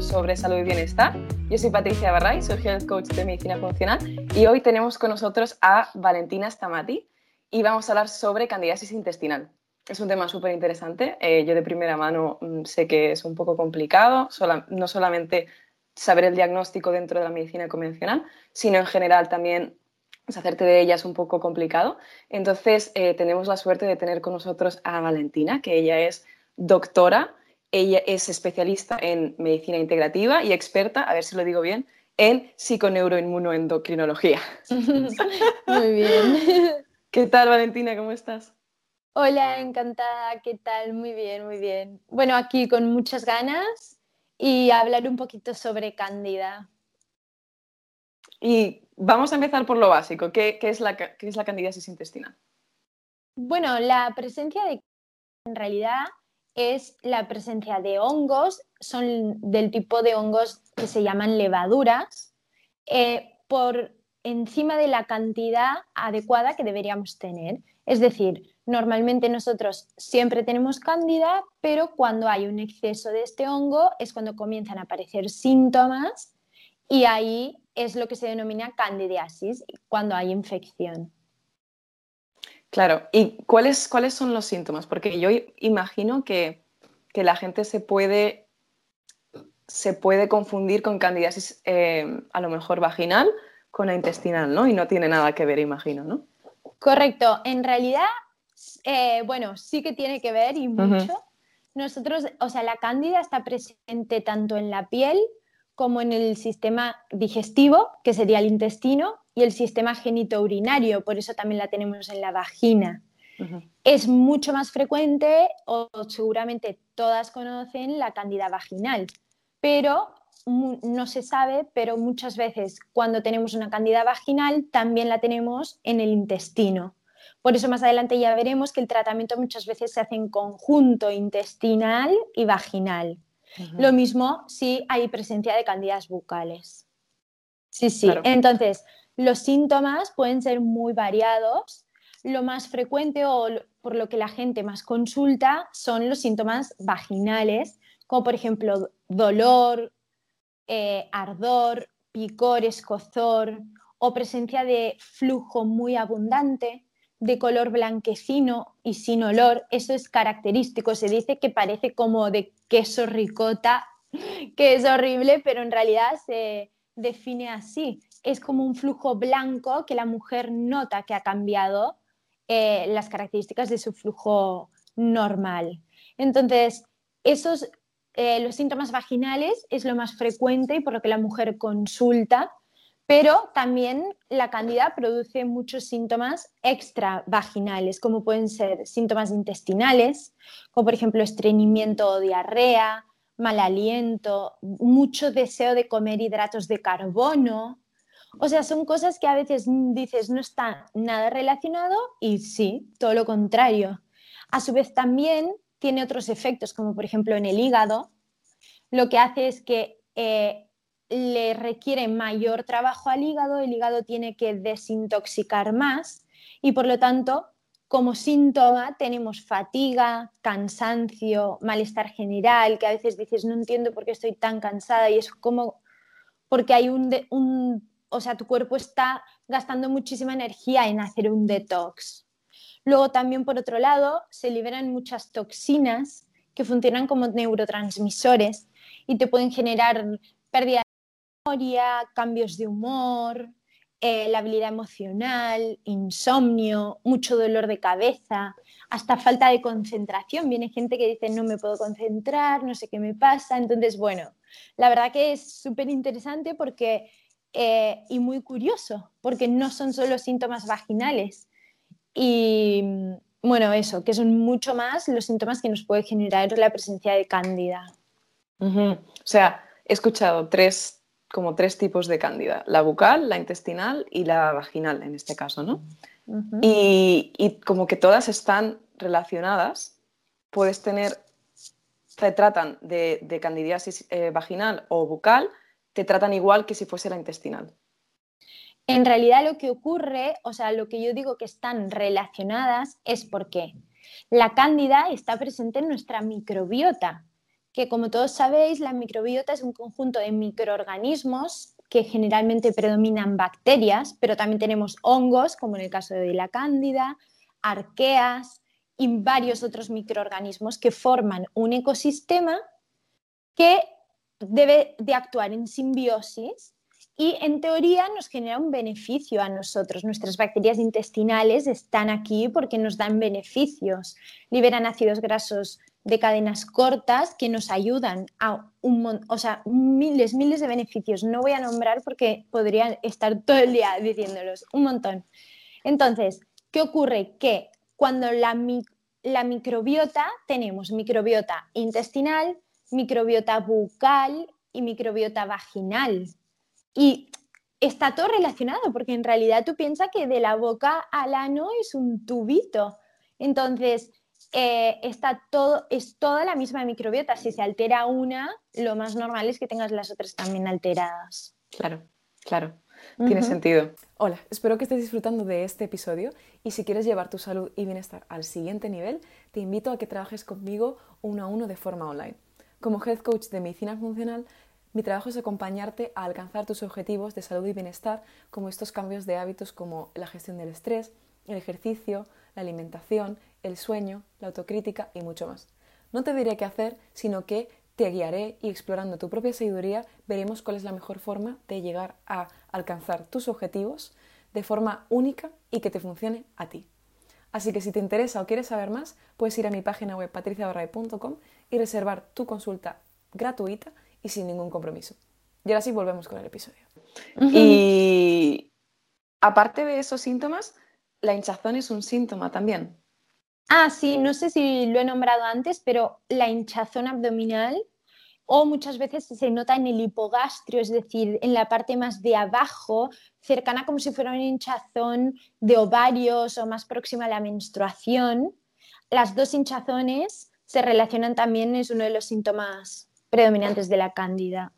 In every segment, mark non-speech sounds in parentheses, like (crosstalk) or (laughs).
sobre salud y bienestar. Yo soy Patricia Barray, soy Health Coach de Medicina Funcional y hoy tenemos con nosotros a Valentina Stamati y vamos a hablar sobre candidiasis intestinal. Es un tema súper interesante. Eh, yo de primera mano mm, sé que es un poco complicado, no solamente saber el diagnóstico dentro de la medicina convencional, sino en general también hacerte de ella es un poco complicado. Entonces, eh, tenemos la suerte de tener con nosotros a Valentina, que ella es doctora, ella es especialista en medicina integrativa y experta, a ver si lo digo bien, en psiconeuroinmunoendocrinología. (laughs) Muy bien. (laughs) ¿Qué tal, Valentina? ¿Cómo estás? Hola, encantada. ¿Qué tal? Muy bien, muy bien. Bueno, aquí con muchas ganas y hablar un poquito sobre Cándida. Y vamos a empezar por lo básico. ¿Qué, es, la, qué es la candidiasis intestinal? Bueno, la presencia de en realidad es la presencia de hongos, son del tipo de hongos que se llaman levaduras, eh, por encima de la cantidad adecuada que deberíamos tener. Es decir, normalmente nosotros siempre tenemos cándida, pero cuando hay un exceso de este hongo es cuando comienzan a aparecer síntomas y ahí es lo que se denomina candidiasis, cuando hay infección. Claro, ¿y cuáles, cuáles son los síntomas? Porque yo imagino que, la gente se puede, se puede confundir con candidiasis eh, a lo mejor vaginal con la intestinal, ¿no? Y no tiene nada que ver, imagino, ¿no? Correcto, en realidad, eh, bueno, sí que tiene que ver y mucho. Nosotros, o sea, la cándida está presente tanto en la piel como en el sistema digestivo, que sería el intestino, y el sistema genitourinario, por eso también la tenemos en la vagina. Es mucho más frecuente, o seguramente todas conocen, la cándida vaginal, pero no se sabe, pero muchas veces cuando tenemos una cándida vaginal también la tenemos en el intestino. Por eso más adelante ya veremos que el tratamiento muchas veces se hace en conjunto intestinal y vaginal. Lo mismo si hay presencia de cándidas bucales. Sí, sí. Entonces, los síntomas pueden ser muy variados. Lo más frecuente o por lo que la gente más consulta son los síntomas vaginales, como por ejemplo dolor, eh, ardor, picor, escozor o presencia de flujo muy abundante, de color blanquecino y sin olor. Eso es característico. Se dice que parece como de queso ricota, (laughs) que es horrible, pero en realidad se define así. Es como un flujo blanco que la mujer nota que ha cambiado eh, las características de su flujo normal. Entonces, esos, eh, los síntomas vaginales es lo más frecuente y por lo que la mujer consulta, pero también la candida produce muchos síntomas extravaginales, como pueden ser síntomas intestinales, como por ejemplo estreñimiento o diarrea, mal aliento, mucho deseo de comer hidratos de carbono. O sea, son cosas que a veces dices no está nada relacionado y sí, todo lo contrario. A su vez también tiene otros efectos, como por ejemplo en el hígado, lo que hace es que eh, le requiere mayor trabajo al hígado, el hígado tiene que desintoxicar más y por lo tanto, como síntoma tenemos fatiga, cansancio, malestar general, que a veces dices, no entiendo por qué estoy tan cansada y es como porque hay un, un o sea, tu cuerpo está gastando muchísima energía en hacer un detox. Luego también, por otro lado, se liberan muchas toxinas que funcionan como neurotransmisores y te pueden generar pérdida cambios de humor, eh, la habilidad emocional, insomnio, mucho dolor de cabeza, hasta falta de concentración. Viene gente que dice no me puedo concentrar, no sé qué me pasa. Entonces, bueno, la verdad que es súper interesante porque, eh, y muy curioso, porque no son solo síntomas vaginales. Y bueno, eso, que son mucho más los síntomas que nos puede generar la presencia de cándida. O sea, he escuchado tres como tres tipos de cándida, la bucal, la intestinal y la vaginal en este caso, ¿no? y, como que todas están relacionadas, puedes tener, te tratan de, candidiasis eh, vaginal o bucal, te tratan igual que si fuese la intestinal. En realidad lo que ocurre, o sea, lo que yo digo que están relacionadas es porque La cándida está presente en nuestra microbiota, que como todos sabéis, la microbiota es un conjunto de microorganismos que generalmente predominan bacterias, pero también tenemos hongos, como en el caso de la cándida, arqueas y varios otros microorganismos que forman un ecosistema que debe de actuar en simbiosis y en teoría nos genera un beneficio a nosotros. Nuestras bacterias intestinales están aquí porque nos dan beneficios, liberan ácidos grasos de cadenas cortas que nos ayudan a un o sea, miles, miles de beneficios. No voy a nombrar porque podría estar todo el día diciéndolos, un montón. Entonces, ¿qué ocurre? Que cuando la, la microbiota, tenemos microbiota intestinal, microbiota bucal y microbiota vaginal. Y está todo relacionado, porque en realidad tú piensas que de la boca al ano es un tubito. Entonces, eh, está todo, es toda la misma microbiota. Si se altera una, lo más normal es que tengas las otras también alteradas. Claro, claro. Tiene sentido. Hola, espero que estés disfrutando de este episodio y si quieres llevar tu salud y bienestar al siguiente nivel, te invito a que trabajes conmigo uno a uno de forma online. Como Health Coach de Medicina Funcional, mi trabajo es acompañarte a alcanzar tus objetivos de salud y bienestar, como estos cambios de hábitos como la gestión del estrés, el ejercicio, la alimentación, el sueño, la autocrítica y mucho más. No te diré qué hacer, sino que te guiaré y explorando tu propia sabiduría veremos cuál es la mejor forma de llegar a alcanzar tus objetivos de forma única y que te funcione a ti. Así que si te interesa o quieres saber más, puedes ir a mi página web patriciabarray.com y reservar tu consulta gratuita y sin ningún compromiso. Y ahora sí volvemos con el episodio. Y aparte de esos síntomas, la hinchazón es un síntoma también. Ah, sí, no sé si lo he nombrado antes, pero la hinchazón abdominal o muchas veces se nota en el hipogastrio, es decir, en la parte más de abajo, cercana como si fuera una hinchazón de ovarios o más próxima a la menstruación. Las dos hinchazones se relacionan también, es uno de los síntomas predominantes de la cándida.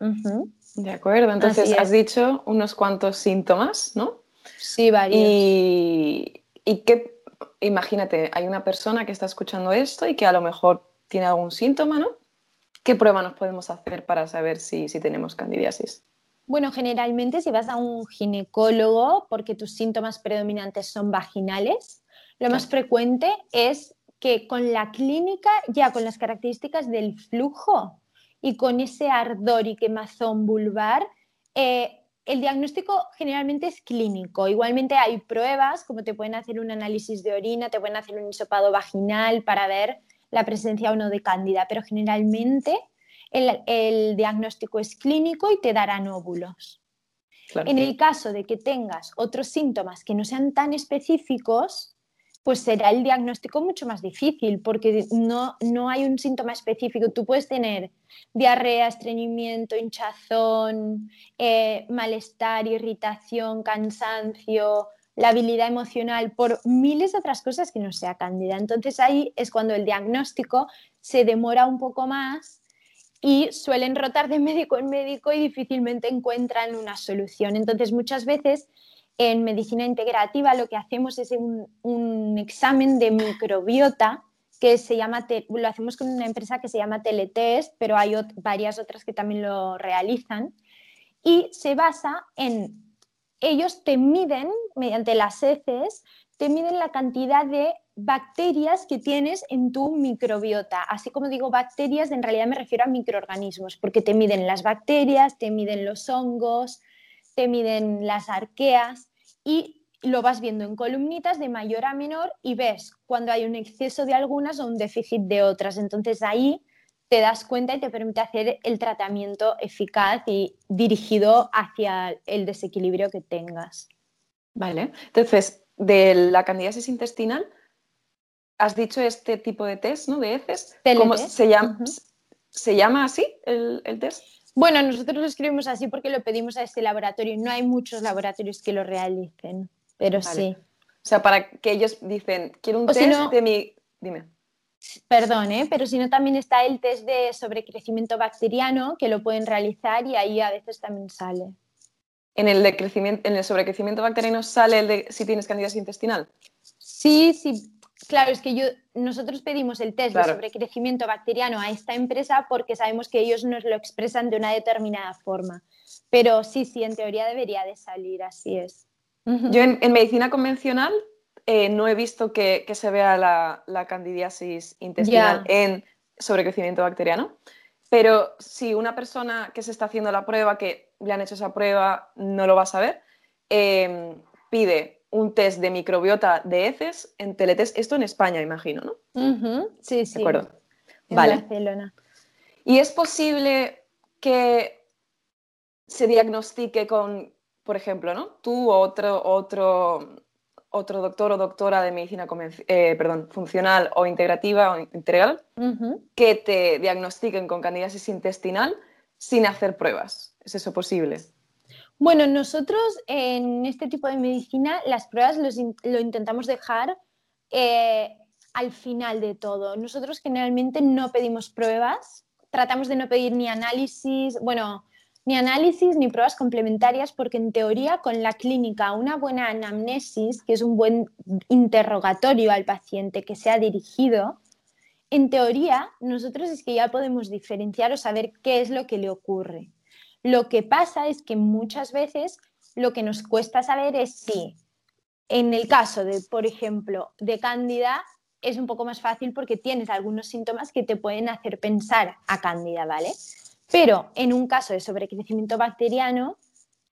De acuerdo, entonces has dicho unos cuantos síntomas, ¿no? Sí, varios. Y, y que, imagínate, hay una persona que está escuchando esto y que a lo mejor tiene algún síntoma, ¿no? ¿Qué prueba nos podemos hacer para saber si, tenemos candidiasis? Bueno, generalmente si vas a un ginecólogo porque tus síntomas predominantes son vaginales, lo más frecuente es que con la clínica, ya con las características del flujo y con ese ardor y quemazón vulvar, eh, el diagnóstico generalmente es clínico. Igualmente hay pruebas, como te pueden hacer un análisis de orina, te pueden hacer un hisopado vaginal para ver la presencia o no de cándida, pero generalmente el, diagnóstico es clínico y te darán óvulos. En el caso de que tengas otros síntomas que no sean tan específicos, pues será el diagnóstico mucho más difícil porque no, no hay un síntoma específico. Tú puedes tener diarrea, estreñimiento, hinchazón, eh, malestar, irritación, cansancio, la habilidad emocional, por miles de otras cosas que no sea cándida. Entonces ahí es cuando el diagnóstico se demora un poco más y suelen rotar de (laughs) médico en médico y difícilmente encuentran una solución. Entonces muchas veces en medicina integrativa lo que hacemos es un, examen de microbiota que se llama, lo hacemos con una empresa que se llama Teletest, pero hay varias otras que también lo realizan, y se basa en ellos te miden, mediante las heces, te miden la cantidad de bacterias que tienes en tu microbiota. Así como digo bacterias, en realidad me refiero a microorganismos, porque te miden las bacterias, te miden los hongos, te miden las arqueas y lo vas viendo en columnitas de mayor a menor y ves cuando hay un exceso de algunas o un déficit de otras. Entonces ahí te das cuenta y te permite hacer el tratamiento eficaz y dirigido hacia el desequilibrio que tengas. Vale, entonces, de la candidiasis intestinal, has dicho este tipo de test, ¿no? De heces. ¿Cómo se llama? ¿Se llama así el, test? Bueno, nosotros lo escribimos así porque lo pedimos a este laboratorio. No hay muchos laboratorios que lo realicen, pero sí. O sea, para que ellos dicen, quiero un test de mi... Dime. Perdón, ¿eh? pero si no también está el test de sobrecrecimiento bacteriano que lo pueden realizar y ahí a veces también sale. ¿En el, de en el sobrecrecimiento bacteriano sale el de si tienes candidiasis intestinal? Sí, sí. Claro, es que yo, nosotros pedimos el test de sobrecrecimiento bacteriano a esta empresa porque sabemos que ellos nos lo expresan de una determinada forma. Pero sí, sí, en teoría debería de salir, así es. Yo en, medicina convencional eh, no he visto que, se vea la, candidiasis intestinal en sobrecrecimiento bacteriano, pero si una persona que se está haciendo la prueba, que le han hecho esa prueba, no lo va a saber, eh, pide un test de microbiota de heces en teletest, esto en España, imagino, ¿no? Sí, sí. De acuerdo. En Barcelona. ¿Y es posible que se diagnostique con, por ejemplo, ¿no? Tú o otro, otro, otro doctor o doctora de medicina eh, perdón, funcional o integrativa o integral, que te diagnostiquen con candidiasis intestinal sin hacer pruebas? ¿Es eso posible? Bueno, nosotros en este tipo de medicina las pruebas lo intentamos dejar eh, al final de todo. Nosotros generalmente no pedimos pruebas, tratamos de no pedir ni análisis, bueno, ni análisis ni pruebas complementarias porque en teoría con la clínica una buena anamnesis, que es un buen interrogatorio al paciente que sea dirigido, en teoría nosotros es que ya podemos diferenciar o saber qué es lo que le ocurre. Lo que pasa es que muchas veces lo que nos cuesta saber es si en el caso de, por ejemplo, de cándida, es un poco más fácil porque tienes algunos síntomas que te pueden hacer pensar a cándida, ¿vale? Pero en un caso de sobrecrecimiento bacteriano,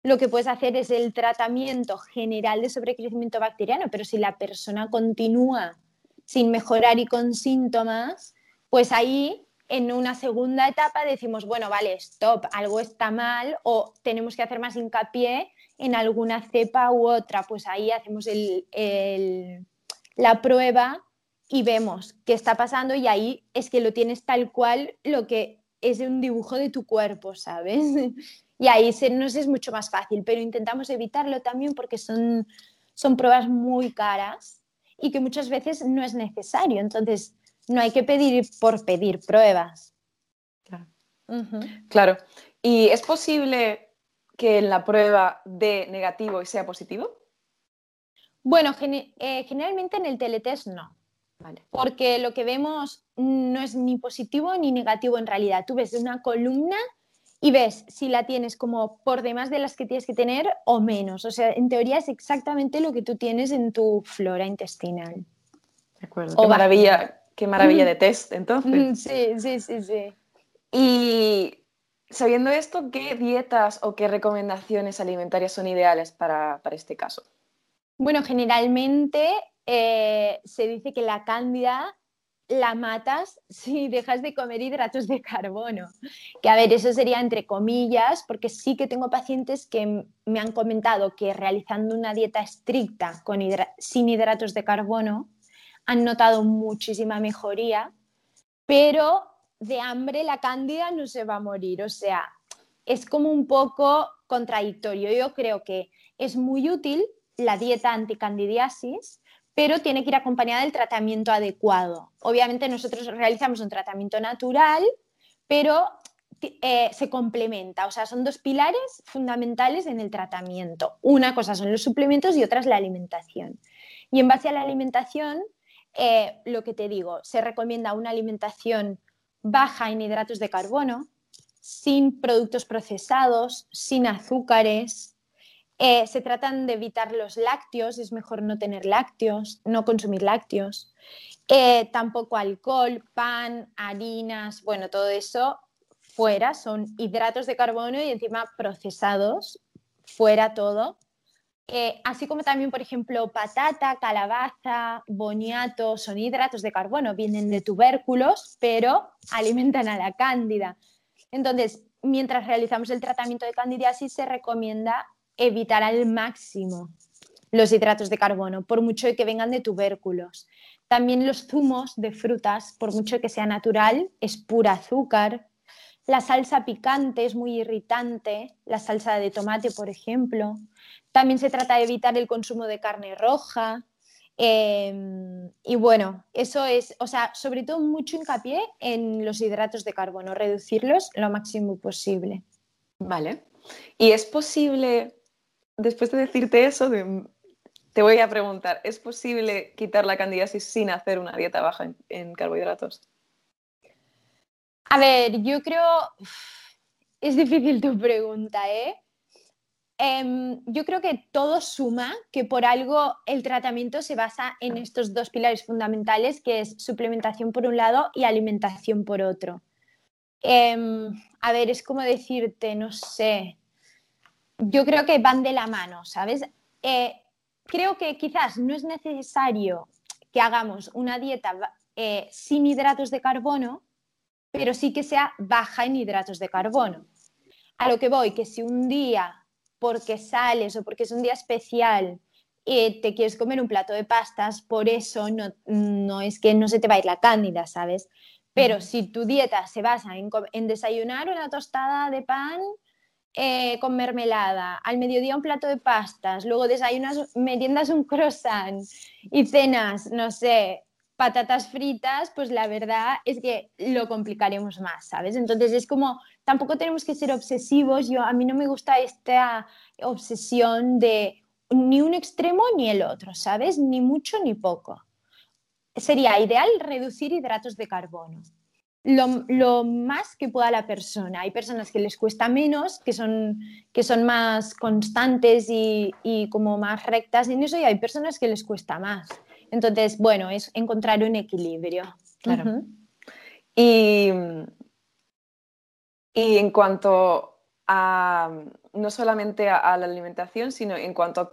lo que puedes hacer es el tratamiento general de sobrecrecimiento bacteriano, pero si la persona continúa sin mejorar y con síntomas, pues ahí en una segunda etapa decimos, bueno, vale, stop, algo está mal o tenemos que hacer más hincapié en alguna cepa u otra. Pues ahí hacemos la prueba y vemos qué está pasando y ahí es que lo tienes tal cual lo que es un dibujo de tu cuerpo, ¿sabes? (laughs) Y ahí se, nos es mucho más fácil, pero intentamos evitarlo también porque son, son pruebas muy caras y que muchas veces no es necesario. Entonces, no hay que pedir por pedir pruebas. Claro. ¿Y es posible que en la prueba dé negativo y sea positivo? Bueno, eh, generalmente en el teletest no. Porque lo que vemos no es ni positivo ni negativo en realidad. Tú ves una columna y ves si la tienes como por demás de las que tienes que tener o menos. O sea, en teoría es exactamente lo que tú tienes en tu flora intestinal. De acuerdo. Qué maravilla, Qué maravilla de test, entonces. Sí, sí, sí, sí. Y sabiendo esto, ¿qué dietas o qué recomendaciones alimentarias son ideales para, este caso? Bueno, generalmente eh, se dice que la cándida la matas (laughs) si dejas de comer hidratos de carbono. Que a ver, eso sería entre comillas, porque sí que tengo pacientes que me han comentado que realizando una dieta estricta con sin hidratos de carbono, han notado muchísima mejoría, pero de hambre la cándida no se va a morir. O sea, es como un poco contradictorio. Yo creo que es muy útil la dieta anticandidiasis, pero tiene que ir acompañada del tratamiento adecuado. Obviamente nosotros realizamos un tratamiento natural, pero eh, se complementa. O sea, son dos pilares fundamentales en el tratamiento. Una cosa son los suplementos y otra es la alimentación. Y en base a la alimentación eh, lo que te digo, se recomienda una alimentación baja en hidratos de carbono, sin productos procesados, sin azúcares. Eh, se tratan de evitar los lácteos, es mejor no tener lácteos, no consumir lácteos. Eh, tampoco alcohol, pan, harinas, bueno, todo eso fuera, son hidratos de carbono y encima procesados, fuera todo. Eh, así como también, por ejemplo, patata, calabaza, boniato, son hidratos de carbono, vienen de tubérculos, pero alimentan a la cándida. Entonces, mientras realizamos el tratamiento de candidiasis, se recomienda evitar al máximo los hidratos de carbono, por mucho que vengan de tubérculos. También los zumos de frutas, por mucho que sea natural, es pura azúcar. La salsa picante es muy irritante, la salsa de tomate, por ejemplo. También se trata de evitar el consumo de carne roja. Em, y bueno, eso es, o sea, sobre todo mucho hincapié en los hidratos de carbono, reducirlos lo máximo posible. Vale. ¿Y es posible, después de decirte eso, te voy a preguntar, ¿es posible quitar la candidiasis sin hacer una dieta baja en, carbohidratos? A ver, yo creo, es difícil tu pregunta, ¿eh? Em, yo creo que todo suma, que por algo el tratamiento se basa en estos dos pilares fundamentales, que es suplementación por un lado y alimentación por otro. Em, a ver, es como decirte, no sé, yo creo que van de la mano, ¿sabes? Eh, creo que quizás no es necesario que hagamos una dieta eh, sin hidratos de carbono, pero sí que sea baja en hidratos de carbono. A lo que voy, que si un día porque sales o porque es un día especial y te quieres comer un plato de pastas, por eso no, es que no se te va a ir la cándida, ¿sabes? Pero si tu dieta se basa en, desayunar una tostada de pan eh, con mermelada, al mediodía un plato de pastas, luego desayunas, meriendas un croissant y cenas, no sé, patatas fritas, pues la verdad es que lo complicaremos más, ¿sabes? Entonces es como, tampoco tenemos que ser obsesivos, yo a mí no me gusta esta obsesión de ni un extremo ni el otro, ¿sabes? Ni mucho ni poco. Sería ideal reducir hidratos de carbono. Lo, más que pueda la persona. Hay personas que les cuesta menos, que son, que son más constantes y, como más rectas en eso, y hay personas que les cuesta más. Entonces, bueno, es encontrar un equilibrio. Claro. y, en cuanto a, no solamente a, la alimentación, sino en cuanto a...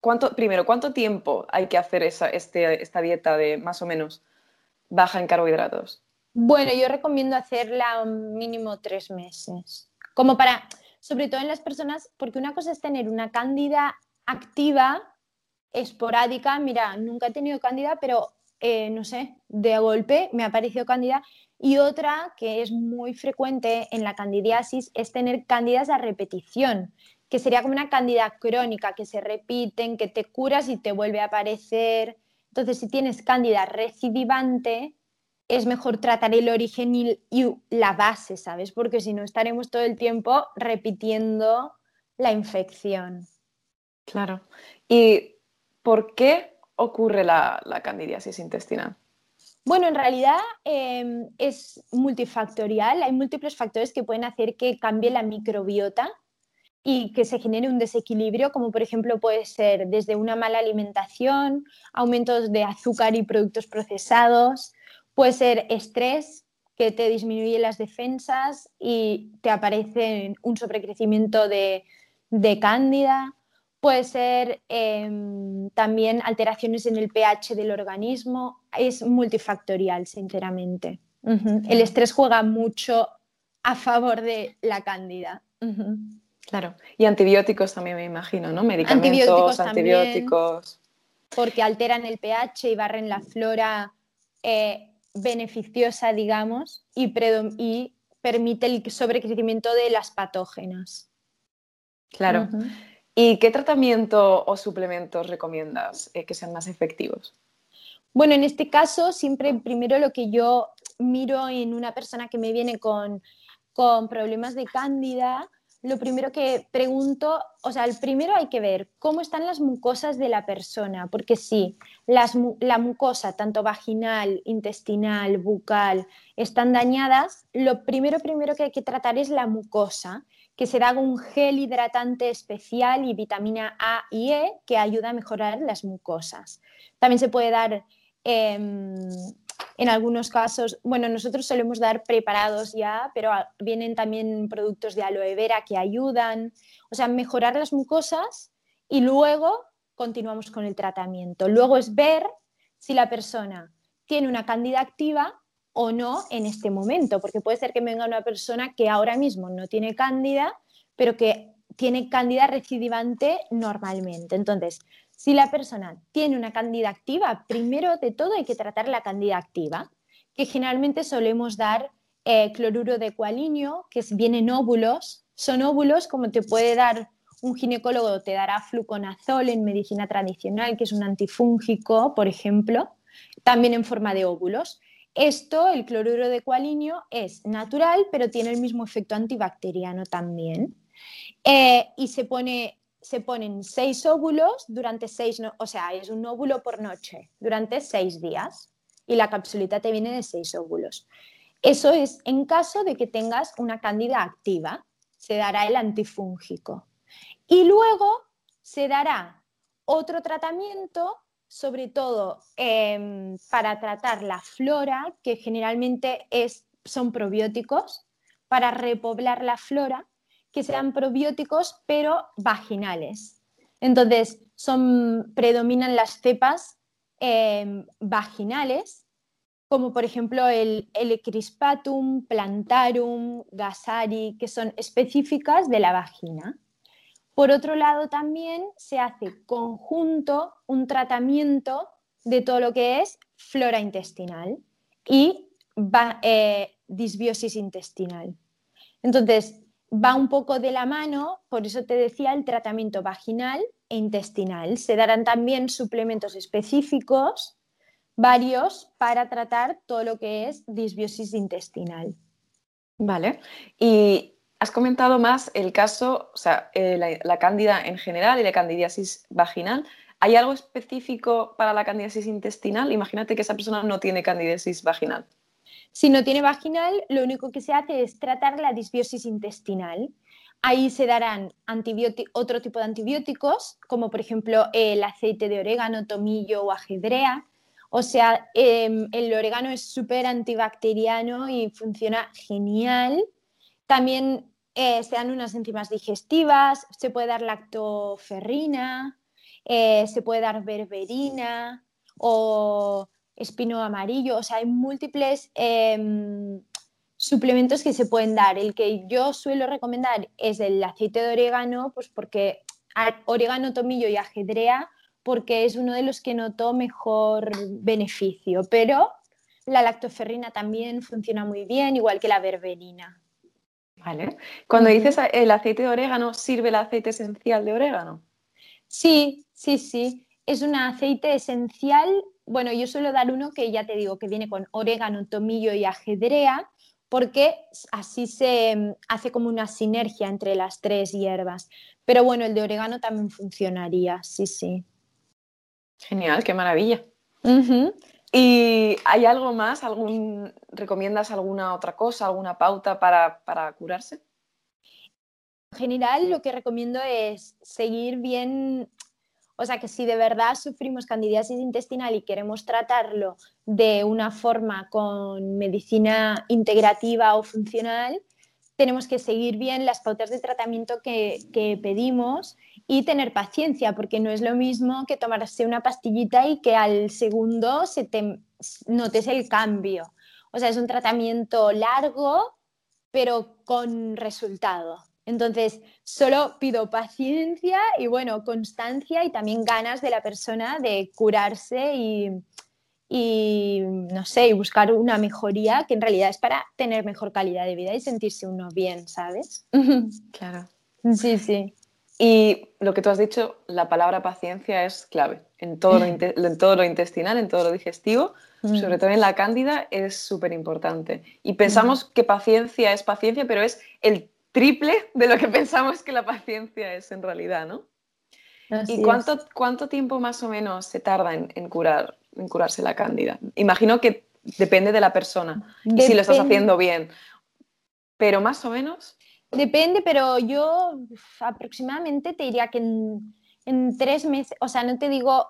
¿cuánto, primero, ¿cuánto tiempo hay que hacer esa, este, esta dieta de más o menos baja en carbohidratos? Bueno, yo recomiendo hacerla mínimo tres meses. Como para, sobre todo en las personas, porque una cosa es tener una cándida activa esporádica, mira, nunca he tenido cándida, pero eh, no sé, de golpe me ha parecido cándida. Y otra que es muy frecuente en la candidiasis es tener cándidas a repetición, que sería como una cándida crónica, que se repiten, que te curas y te vuelve a aparecer. Entonces, si tienes cándida recidivante, es mejor tratar el origen y, y la base, ¿sabes? Porque si no estaremos todo el tiempo repitiendo la infección. Claro. Y ¿Por qué ocurre la, candidiasis intestinal? Bueno, en realidad em, es multifactorial. Hay múltiples factores que pueden hacer que cambie la microbiota y que se genere un desequilibrio, como por ejemplo puede ser desde una mala alimentación, aumentos de azúcar y productos procesados, puede ser estrés que te disminuye las defensas y te aparece un sobrecrecimiento de, de cándida, Puede ser em, también alteraciones en el pH del organismo. Es multifactorial, sinceramente. El estrés juega mucho a favor de la cándida. Claro. Y antibióticos también me imagino, ¿no? Medicamentos, antibióticos. porque alteran el pH y barren la flora eh, beneficiosa, digamos, y, y, permite el sobrecrecimiento de las patógenas. Claro. ¿Y qué tratamiento o suplementos recomiendas eh, que sean más efectivos? Bueno, en este caso, siempre primero lo que yo miro en una persona que me viene con, problemas de cándida, lo primero que pregunto, o sea, el primero hay que ver cómo están las mucosas de la persona, porque si la mucosa, tanto vaginal, intestinal, bucal, están dañadas, lo primero, primero que hay que tratar es la mucosa que se da un gel hidratante especial y vitamina A y E que ayuda a mejorar las mucosas. También se puede dar em, en algunos casos, bueno, nosotros solemos dar preparados ya, pero vienen también productos de aloe vera que ayudan, o sea, mejorar las mucosas y luego continuamos con el tratamiento. Luego es ver si la persona tiene una cándida activa o no en este momento, porque puede ser que venga una persona que ahora mismo no tiene cándida, pero que tiene cándida recidivante normalmente. Entonces, si la persona tiene una cándida activa, primero de todo hay que tratar la cándida activa, que generalmente solemos dar eh, cloruro de cualinio, que viene en óvulos. Son óvulos como te puede dar un ginecólogo, te dará fluconazol en medicina tradicional, que es un antifúngico, por ejemplo, también en forma de óvulos. Esto, el cloruro de cualinio, es natural, pero tiene el mismo efecto antibacteriano también. Eh, y se pone se ponen seis óvulos durante seis, o sea, es un óvulo por noche durante seis días y la capsulita te viene de seis óvulos. Eso es en caso de que tengas una cándida activa, se dará el antifúngico. Y luego se dará otro tratamiento, sobre todo em, para tratar la flora, que generalmente es, son probióticos, para repoblar la flora, que sean probióticos pero vaginales. Entonces, son, predominan las cepas em, vaginales, como por ejemplo el Helicrispatum, Plantarum, Gasari, que son específicas de la vagina. Por otro lado, también se hace conjunto un tratamiento de todo lo que es flora intestinal y eh, disbiosis intestinal. Entonces, va un poco de la mano, por eso te decía el tratamiento vaginal e intestinal. Se darán también suplementos específicos, varios, para tratar todo lo que es disbiosis intestinal. Vale. Y has comentado más el caso, o sea, eh, la, cándida en general y la candidiasis vaginal. ¿Hay algo específico para la candidiasis intestinal? Imagínate que esa persona no tiene candidiasis vaginal. Si no tiene vaginal, lo único que se hace es tratar la disbiosis intestinal. Ahí se darán otro tipo de antibióticos, como por ejemplo el aceite de orégano, tomillo o ajedrea. O sea, em, el orégano es súper antibacteriano y funciona genial. También eh, se dan unas enzimas digestivas, se puede dar lactoferrina, eh, se puede dar berberina o espino amarillo, o sea, hay múltiples em, suplementos que se pueden dar. El que yo suelo recomendar es el aceite de orégano, pues porque orégano, tomillo y ajedrea, porque es uno de los que noto mejor beneficio, pero la lactoferrina también funciona muy bien, igual que la berberina. Vale. Cuando dices el aceite de orégano, ¿sirve el aceite esencial de orégano? Sí, sí, sí. Es un aceite esencial. Bueno, yo suelo dar uno que ya te digo que viene con orégano, tomillo y ajedrea, porque así se mm, hace como una sinergia entre las tres hierbas. Pero bueno, el de orégano también funcionaría, sí, sí. Genial, qué maravilla. ¿Y hay algo más? ¿Algún, ¿Recomiendas alguna otra cosa, alguna pauta para, curarse? En general, lo que recomiendo es seguir bien, o sea, que si de verdad sufrimos candidiasis intestinal y queremos tratarlo de una forma con medicina integrativa o funcional, tenemos que seguir bien las pautas de tratamiento que, que pedimos y tener paciencia, porque no es lo mismo que tomarse una pastillita y que al segundo se te notes el cambio. O sea, es un tratamiento largo, pero con resultado. Entonces, solo pido paciencia y, bueno, constancia y también ganas de la persona de curarse y, y, no sé, y buscar una mejoría que en realidad es para tener mejor calidad de vida y sentirse uno bien, ¿sabes? (laughs) Claro. Sí, sí. Y lo que tú has dicho, la palabra paciencia es clave en todo lo, en todo lo intestinal, en todo lo digestivo, sobre todo en la cándida, es súper importante. Y pensamos que paciencia es paciencia, pero es el triple de lo que (laughs) pensamos que la paciencia es en realidad, ¿no? ¿Y cuánto, cuánto tiempo más o menos se tarda en, curar, en curarse la cándida? Imagino que depende de la persona y si lo estás haciendo bien, pero más o menos. Depende, pero yo aproximadamente te diría que en, tres meses, o sea, no te digo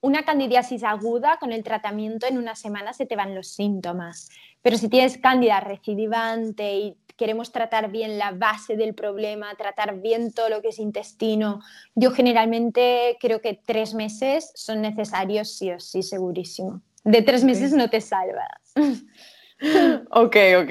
una candidiasis aguda con el tratamiento en una semana se te van los síntomas. Pero si tienes cándida recidivante y queremos tratar bien la base del problema, tratar bien todo lo que es intestino, yo generalmente creo que tres meses son necesarios sí o sí, segurísimo. De tres meses no te salvas. (laughs) ok, ok.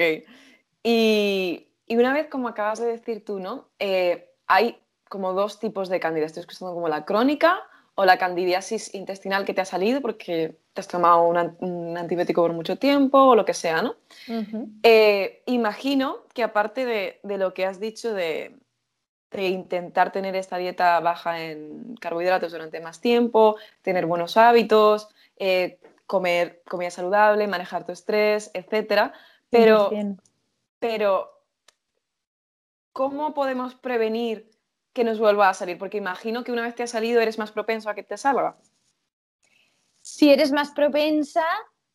Y y una vez, como acabas de decir tú, ¿no? Eh, hay como dos tipos de cándida. Estoy escuchando como la crónica o la candidiasis intestinal que te ha salido porque te has tomado un antibiótico por mucho tiempo o lo que sea, ¿no? Eh, imagino que aparte de, lo que has dicho de, intentar tener esta dieta baja en carbohidratos durante más tiempo, tener buenos hábitos, eh, comer comida saludable, manejar tu estrés, etcétera, pero, pero ¿cómo podemos prevenir que nos vuelva a salir? Porque imagino que una vez te ha salido eres más propenso a que te salga. Si eres más propensa,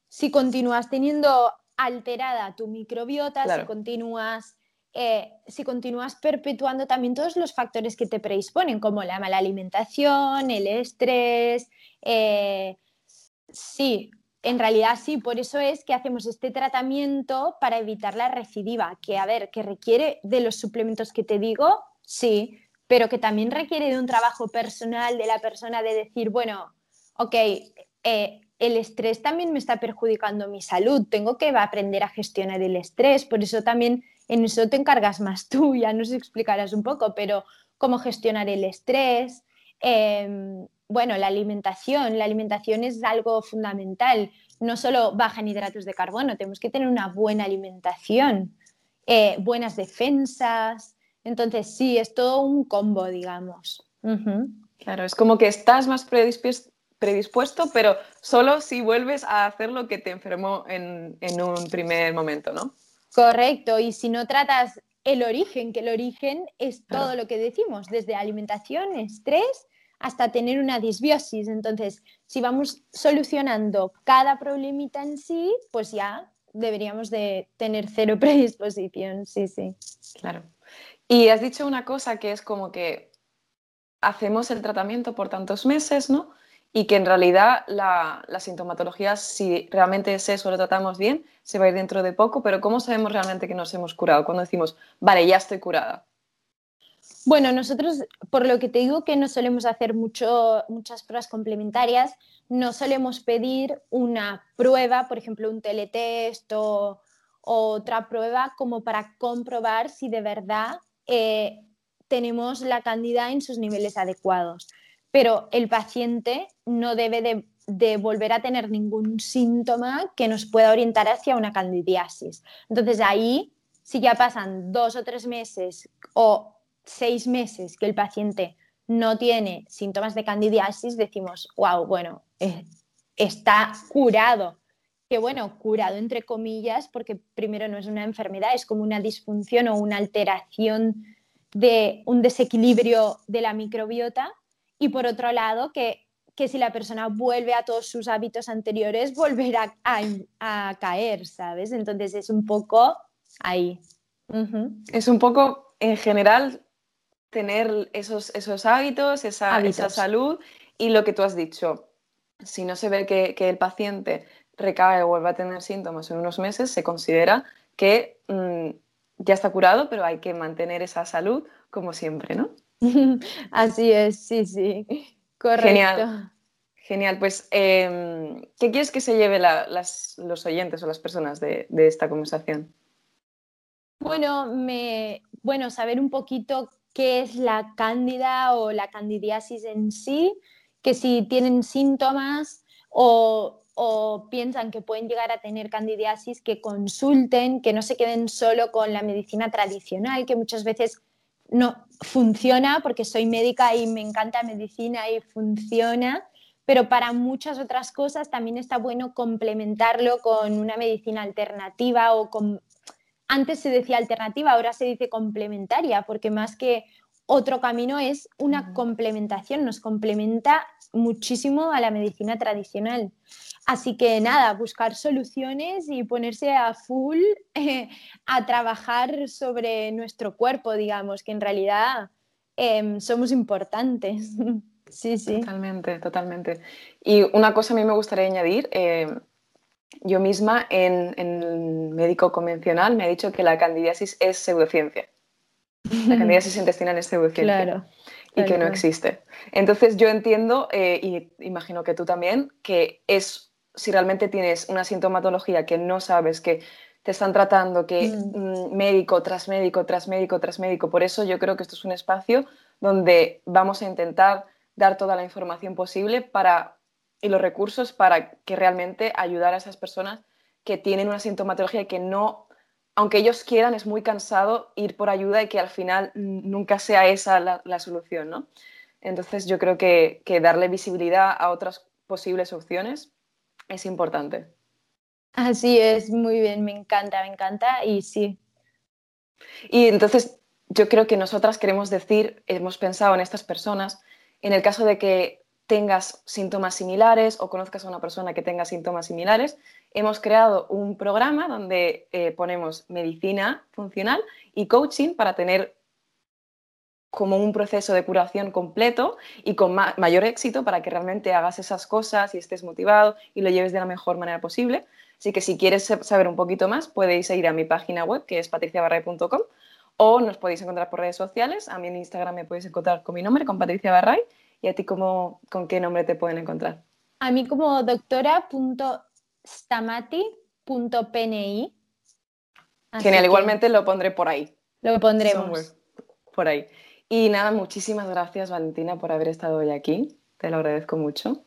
si continúas teniendo alterada tu microbiota, si continúas eh, si continúas perpetuando también todos los factores que te predisponen, como la mala alimentación, el estrés. Eh, sí, en realidad sí, por eso es que hacemos este tratamiento para evitar la recidiva, que a ver, que requiere de los suplementos que te digo, sí, pero que también requiere de un trabajo personal de la persona de decir, bueno, ok, eh, el estrés también me está perjudicando mi salud, tengo que aprender a gestionar el estrés, por eso también en eso te encargas más tú, (laughs) ya nos explicarás un poco, pero cómo gestionar el estrés, em, bueno, la alimentación, la alimentación es algo fundamental, no solo baja en hidratos de carbono, tenemos que tener una buena alimentación, eh, buenas defensas, entonces sí, es todo un combo, digamos. Claro, es como que estás más predispuesto, pero solo si vuelves a hacer lo que te enfermó en, en un primer momento, ¿no? Correcto, y si no tratas el origen, que el origen es todo lo que decimos, desde alimentación, estrés, hasta tener una disbiosis. Entonces, si vamos solucionando cada problemita en sí, pues ya deberíamos de tener cero (laughs) predisposición, sí, sí. Claro. Y has dicho una cosa que es como que hacemos el tratamiento por tantos meses, ¿no? y que en realidad la, sintomatología, si realmente es eso, lo tratamos bien, se va a ir dentro de poco, pero ¿cómo sabemos realmente que nos hemos curado? Cuando decimos, vale, ya estoy curada. Bueno, nosotros, por lo que te digo que no solemos hacer mucho, muchas pruebas complementarias, no solemos pedir una prueba, por ejemplo, un teletest o, otra prueba como para comprobar si de verdad eh, tenemos la candida en sus niveles adecuados pero el paciente no debe de, volver a tener ningún síntoma que nos pueda orientar hacia una candidiasis. Entonces ahí, si ya pasan dos o tres meses o seis meses que el paciente no tiene síntomas de candidiasis, decimos, wow, bueno, eh, está curado. Que bueno, curado entre comillas, porque primero no es una enfermedad, es como una disfunción o una alteración de un desequilibrio de la microbiota y por otro lado que, si la persona vuelve a todos sus hábitos anteriores, volverá a, caer, ¿sabes? Entonces es un poco ahí. Es un poco, en general, tener esos, esos hábitos, esa, esa, salud y lo que tú has dicho. Si no se ve que, el paciente recae o vuelve a tener síntomas en unos meses, se considera que mm, ya está curado, pero hay que mantener esa salud como siempre, ¿no? (laughs) Así es, sí, sí, correcto. Genial. Genial, pues, em, ¿qué quieres que se lleve los oyentes o las personas de, esta conversación? Bueno, me, bueno, saber un poquito qué es la cándida o la candidiasis en sí, que si tienen síntomas o, o, piensan que pueden llegar a tener candidiasis, que consulten, que no se queden solo con la medicina tradicional, que muchas veces no funciona porque soy médica y me encanta medicina y funciona, pero para muchas otras cosas también está bueno complementarlo con una medicina alternativa o con... Antes se decía alternativa, ahora se dice complementaria, porque más que otro camino es una complementación, nos complementa muchísimo a la medicina tradicional. Así que nada, buscar soluciones y ponerse a full eh, a trabajar sobre nuestro cuerpo, digamos, que en realidad em, somos importantes. (laughs) sí, sí. Totalmente, totalmente. Y una cosa a mí me gustaría añadir, em, yo misma en, en, médico convencional me ha dicho que la candidiasis es pseudociencia. La (laughs) candidiasis intestinal es pseudociencia. Claro y que no existe. Entonces yo entiendo, eh, y imagino que tú también, que es si realmente tienes una sintomatología que no sabes, que te están tratando, que mm. Mm, médico tras médico, tras médico, tras médico. Por eso yo creo que esto es un espacio donde vamos a intentar dar toda la información posible para, y los recursos para que realmente ayudar a esas personas que tienen una sintomatología y que no, aunque ellos quieran, es muy cansado ir por ayuda y que al final nunca sea esa la, solución, ¿no? Entonces yo creo que, que darle visibilidad a otras posibles opciones es importante. Así es, muy bien, me encanta, me encanta y sí. Y entonces, yo creo que nosotras queremos decir, hemos pensado en estas personas, en el caso de que tengas síntomas similares o conozcas a una persona que tenga síntomas similares, hemos creado un programa donde eh, ponemos medicina funcional y coaching para tener como un proceso de curación completo y con mayor éxito para que realmente hagas esas cosas y estés motivado y lo lleves de la mejor manera posible. Así que si quieres saber un poquito más, podéis ir a mi página web, que es patriciabarray.com, o nos podéis encontrar por redes sociales. A mí en Instagram me podéis encontrar con mi nombre, con Patricia Barray. ¿Y a ti cómo, con qué nombre te pueden encontrar? A mí como doctora.stamati.pni. Genial, igualmente lo pondré por ahí. Lo pondremos. por ahí. Y nada, muchísimas gracias Valentina por haber estado hoy aquí. Te lo agradezco mucho.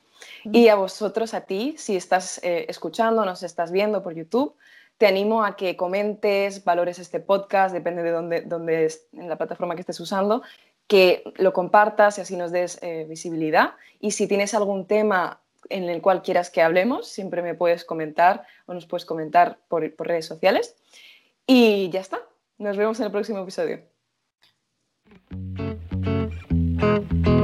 Y a vosotros, a ti, si estás eh, escuchando, nos estás viendo por YouTube, te animo a que comentes, valores este podcast, depende de dónde, dónde es, en la plataforma que estés usando, que lo compartas y así nos des eh, visibilidad. Y si tienes algún tema en el cual quieras que hablemos, siempre me puedes comentar o nos puedes comentar por, por redes sociales. Y ya está. Nos vemos en el próximo episodio. Thank you.